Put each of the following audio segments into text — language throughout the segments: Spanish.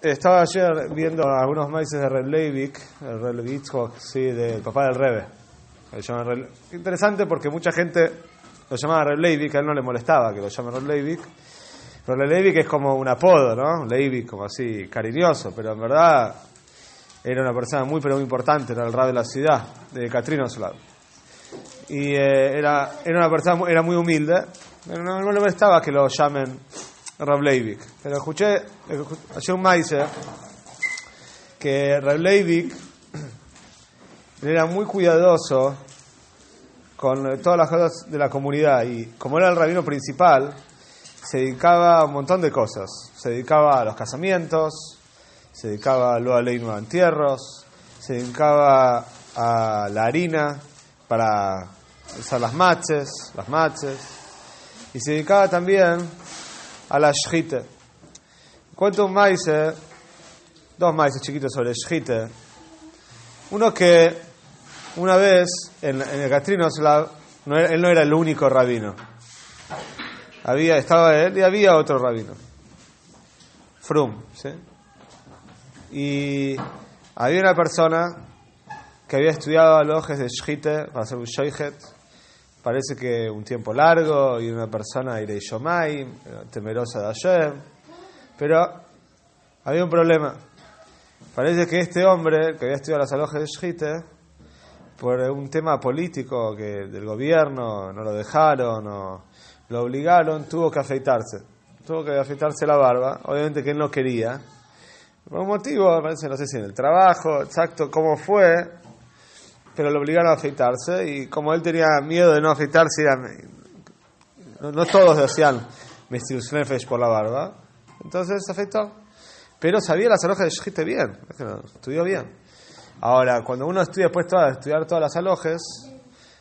Estaba ayer viendo algunos maíces de Reb Leivik, el Reb Yitzhak, sí, del papá del Rebe. Interesante porque mucha gente lo llamaba Reb Leivik, a él no le molestaba que lo llamen Reb Leivik. Pero es como un apodo, ¿no? Leivik, como así, cariñoso, pero en verdad era una persona muy, pero muy importante, era el rab de la ciudad, de Katrinoslav. Y eh, era, era una persona, era muy humilde, pero no le molestaba que lo llamen Rav Leivik. Pero escuché, hace un maíz que Rav Leivik era muy cuidadoso con todas las cosas de la comunidad y como era el rabino principal, se dedicaba a un montón de cosas. Se dedicaba a los casamientos, se dedicaba a lo aleino a entierros, se dedicaba a la harina para usar las maches, las maches, y se dedicaba también a la shchite. Cuento un maíz, dos maíces chiquitos sobre shchite. Uno que una vez en, el Catrino, no él no era el único rabino. Había, estaba él y había otro rabino. Frum, ¿sí? Y había una persona que había estudiado alojes de shchite para hacer un shoichet parece que un tiempo largo y una persona iré Shomai, temerosa de Hashem, pero había un problema. Parece que este hombre que había estudiado las alojes de Shite, por un tema político que del gobierno no lo dejaron o lo obligaron, tuvo que afeitarse. Tuvo que afeitarse la barba, obviamente que él no quería. Por un motivo, parece, no sé si en el trabajo, exacto cómo fue, pero lo obligaron a afeitarse y como él tenía miedo de no afeitarse, no, no todos hacían Nefesh por la barba, entonces se afeitó. Pero sabía las alojes de Shechite bien, estudió bien. Ahora, cuando uno estudia después de estudiar todas las alojes,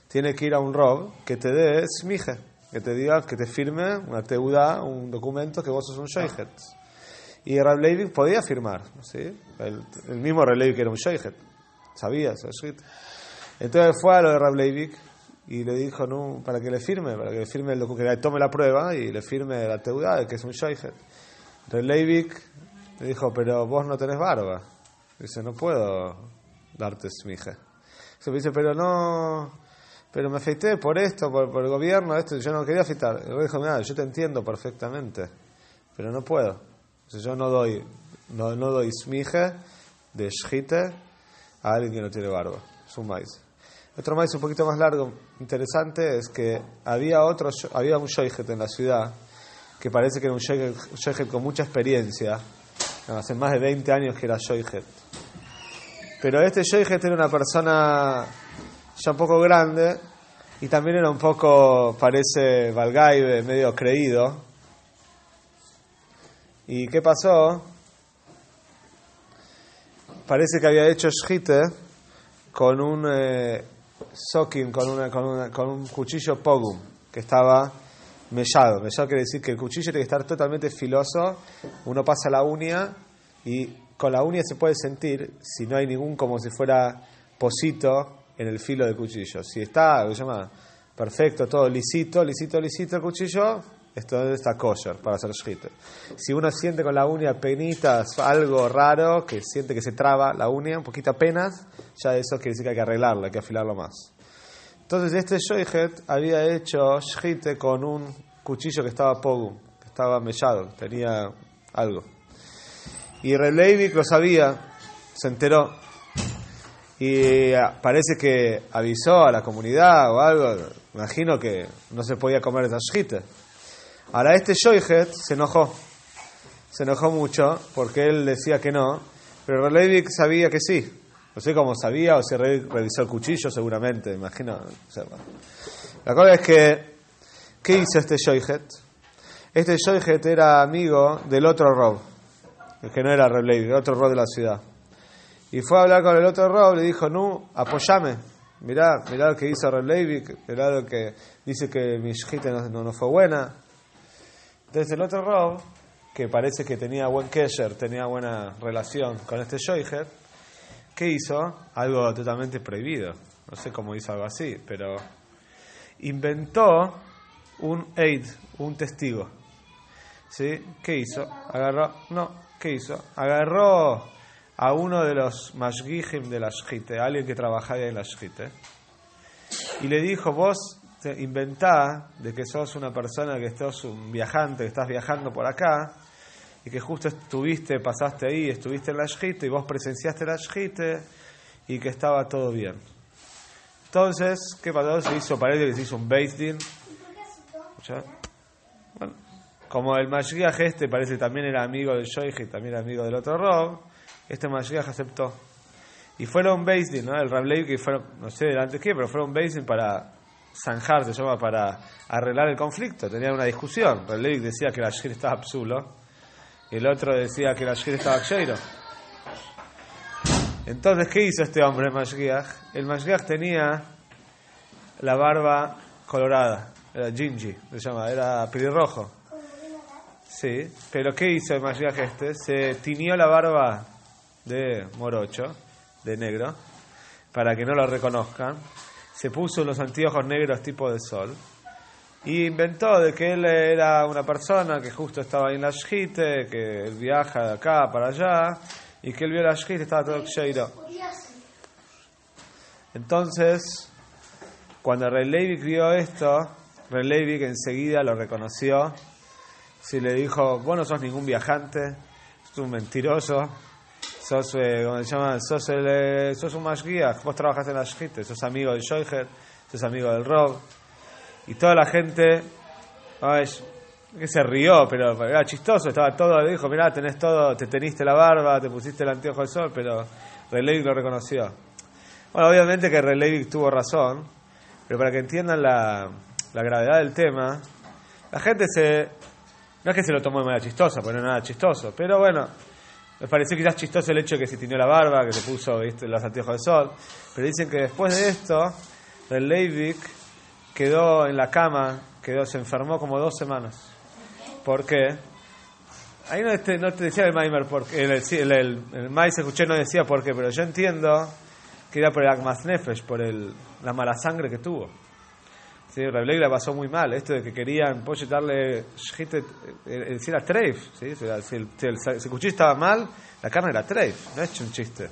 tiene que ir a un rob que te dé smije, que te diga, que te firme una teuda, un documento que vos sos un sheikhet. Y Rab podía firmar, ¿sí? el, mismo Rab Leivik era un sheikhet, sabía eso, entonces fue a lo de Rab y le dijo para que le firme, para que le firme el que tome la prueba y le firme la teuda de que es un shoijet. Rab le dijo, pero vos no tenés barba. Dice, no puedo darte smije. Dice, pero no, pero me afeité por esto, por, el gobierno, esto, yo no quería afeitar. Le dijo, mira, yo te entiendo perfectamente, pero no puedo. yo no doy, no, no doy smije de shite a alguien que no tiene barba. Es un maíz. Otro maíz un poquito más largo, interesante, es que había otro, había un shoyjet en la ciudad que parece que era un shoyjet con mucha experiencia. hace más de 20 años que era shoyjet. Pero este shoyjet era una persona ya un poco grande y también era un poco, parece, valgaibe, medio creído. ¿Y qué pasó? Parece que había hecho shite con un eh, sokin con, una, con, una, con un cuchillo pogum que estaba mellado. Mellado quiere decir que el cuchillo tiene que estar totalmente filoso. Uno pasa la uña y con la uña se puede sentir si no hay ningún como si fuera posito en el filo del cuchillo. Si está, se llama? Perfecto, todo lisito, lisito, lisito el cuchillo, esto está kosher para hacer shite. Si uno siente con la uña penitas algo raro, que siente que se traba la uña, un poquito apenas, ya eso quiere decir que hay que arreglarlo, hay que afilarlo más. Entonces este shoyhet había hecho shite con un cuchillo que estaba pogu, que estaba mellado, tenía algo. Y Releivik lo sabía, se enteró. Y ah, parece que avisó a la comunidad o algo. Imagino que no se podía comer esa shite. Ahora este Shoihet se enojó, se enojó mucho porque él decía que no, pero Relevik sabía que sí. No sé cómo sabía o si revisó el cuchillo seguramente, imagino. la cosa es que, ¿qué hizo este Shoihet? Este Shoihet era amigo del otro Rob, el que no era Relevik, el otro Rob de la ciudad. Y fue a hablar con el otro Rob, le dijo, no, apoyame. Mirá, mirá lo que hizo Reb Leivik, mirá lo que dice que mi shjite no, no, fue buena. Entonces el otro Rob, que parece que tenía buen kesher, tenía buena relación con este Shoiher, ¿qué hizo? Algo totalmente prohibido. No sé cómo hizo algo así, pero inventó un aid, un testigo. ¿Sí? ¿Qué hizo? Agarró, no, ¿qué hizo? Agarró a uno de los mashgihim de la shkite, alguien que trabajaba en la shkite, y le dijo, vos inventá de que sos una persona que sos un viajante, que estás viajando por acá, y que justo estuviste, pasaste ahí, estuviste en la shkite, y vos presenciaste la shkite, y que estaba todo bien. Entonces, ¿qué pasó? Se hizo, parece que se hizo un Beis Bueno, como el Mashiach este parece también era amigo del Shoich y también era amigo del otro Rob, este Mashiach aceptó. Y fueron Beisdin, ¿no? El Rablev que fueron, no sé delante qué, pero fueron Beisdin para zanjar, se llama, para arreglar el conflicto. Tenían una discusión. Rablev decía que la Shir estaba absulo y el otro decía que la Shir estaba Ksheiro. Entonces, ¿qué hizo este hombre, el Mashiach? El Mashiach tenía la barba colorada, era gingy, se llama, era pelirrojo. Sí, pero ¿qué hizo el Mashiach este? Se tiñó la barba de morocho, de negro, para que no lo reconozcan. Se puso unos anteojos negros tipo de sol. Y inventó de que él era una persona que justo estaba ahí en la Shite, que él viaja de acá para allá, y que él vio la Shite estaba todo ksheiro. Entonces, cuando Rey Leivik vio esto, Rey Leivik enseguida lo reconoció. Si le dijo, vos no sos ningún viajante, sos un mentiroso, sos, eh, ¿cómo se llama? Sos, el, eh, sos un mashgiach, vos trabajas en la shkite, sos amigo del Shoicher, sos amigo del Rob. Y toda la gente, ay, que se rió, pero era chistoso, estaba todo, dijo, mirá, tenés todo, te teniste la barba, te pusiste el anteojo del sol, pero Relevic lo reconoció. Bueno, obviamente que Relevic tuvo razón, pero para que entiendan la, la gravedad del tema, la gente se... No es que se lo tomó de manera chistosa, porque no es nada chistoso, pero bueno, me pareció quizás chistoso el hecho de que se tiñó la barba, que se puso ¿viste? los anteojos de sol. Pero dicen que después de esto, el Leivik quedó en la cama, quedó, se enfermó como dos semanas. ¿Por qué? Ahí no te, no te decía el Maimer, porque el, el, el, el escuché no decía por qué, pero yo entiendo que era por el Agmas Nefesh, por el, la mala sangre que tuvo. Sí, Rableig la pasó muy mal. Esto de que querían pollo darle si era treif. ¿sí? Si, el, si, el, si, el, cuchillo estaba mal, la carne era treif. No es un chiste.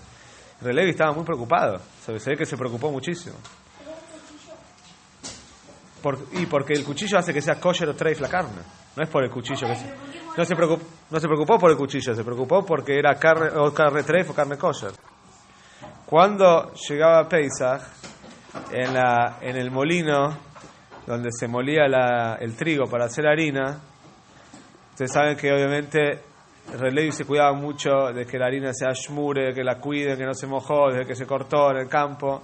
Rableig estaba muy preocupado. Se ve que se preocupó muchísimo. Por, y porque el cuchillo hace que sea kosher o treif la carne. No es por el cuchillo que se, no se preocupó, no se preocupó por el cuchillo, se preocupó porque era carne o carne treif o carne kosher. Cuando llegaba Pesach, en, la, en el molino donde se molía la, el trigo para hacer harina, ustedes saben que obviamente Relevi se cuidaba mucho de que la harina sea shmure, que la cuide, que no se mojó, que se cortó en el campo.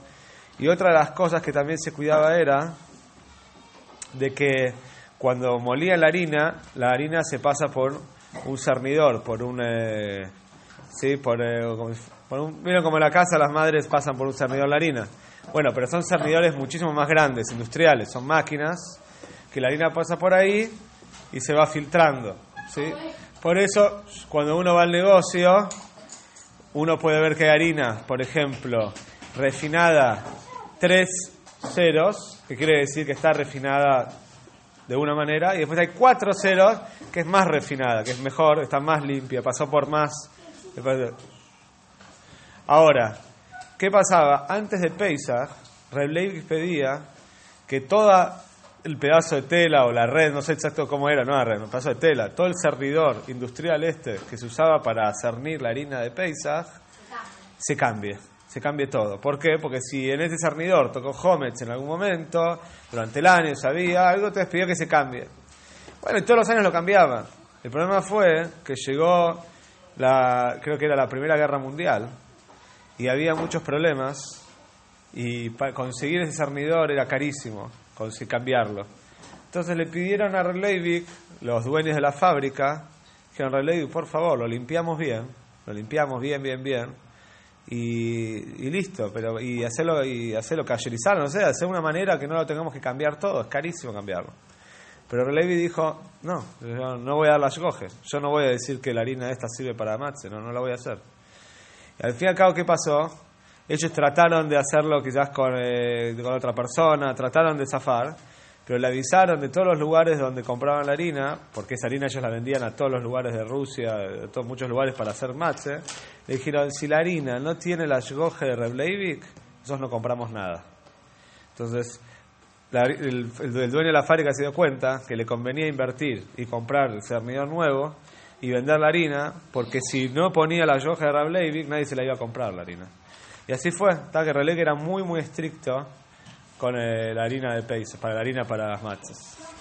Y otra de las cosas que también se cuidaba era de que cuando molía la harina, la harina se pasa por un cernidor, por un... Eh, sí, por, eh, por un... Miren como en la casa las madres pasan por un cernidor la harina. Bueno, pero son cernidores muchísimo más grandes, industriales, son máquinas que la harina pasa por ahí y se va filtrando. ¿sí? Por eso, cuando uno va al negocio, uno puede ver que hay harina, por ejemplo, refinada tres ceros, que quiere decir que está refinada de una manera, y después hay cuatro ceros, que es más refinada, que es mejor, está más limpia, pasó por más. Ahora, ¿Qué pasaba? Antes de Pesach, Reb pedía que todo el pedazo de tela o la red, no sé exacto cómo era, no la red, un pedazo de tela, todo el cernidor industrial este que se usaba para cernir la harina de Pesach, se cambie, se cambie todo. ¿Por qué? Porque si en este cernidor tocó Hometz en algún momento, durante el año sabía algo, te pidió que se cambie. Bueno, y todos los años lo cambiaban. El problema fue que llegó la, creo que era la Primera Guerra Mundial, y había muchos problemas y para conseguir ese cernidor era carísimo, cambiarlo. Entonces le pidieron a Releivik, los dueños de la fábrica, que Releivik, por favor, lo limpiamos bien, lo limpiamos bien, bien, bien, y, y listo, pero y hacerlo y hacerlo callerizar, no sé, hacer una manera que no lo tengamos que cambiar todo, es carísimo cambiarlo. Pero Levi dijo, no, yo no voy a dar las coges, yo no voy a decir que la harina esta sirve para matze, no, no la voy a hacer. Al fin y al cabo, ¿qué pasó? Ellos trataron de hacerlo quizás con, eh, con otra persona, trataron de zafar, pero le avisaron de todos los lugares donde compraban la harina, porque esa harina ellos la vendían a todos los lugares de Rusia, de todos, muchos lugares para hacer matze, le dijeron, si la harina no tiene la yogoje de Rebleivik, nosotros no compramos nada. Entonces, el- el dueño de la fábrica se dio cuenta que le convenía invertir y comprar el cernidor nuevo y vender la harina, porque si no ponía la yoja de Rableivik, nadie se la iba a comprar la harina. Y así fue, tal que Rableivik era muy, muy estricto con eh, la harina de Peis, para la harina para las matzas.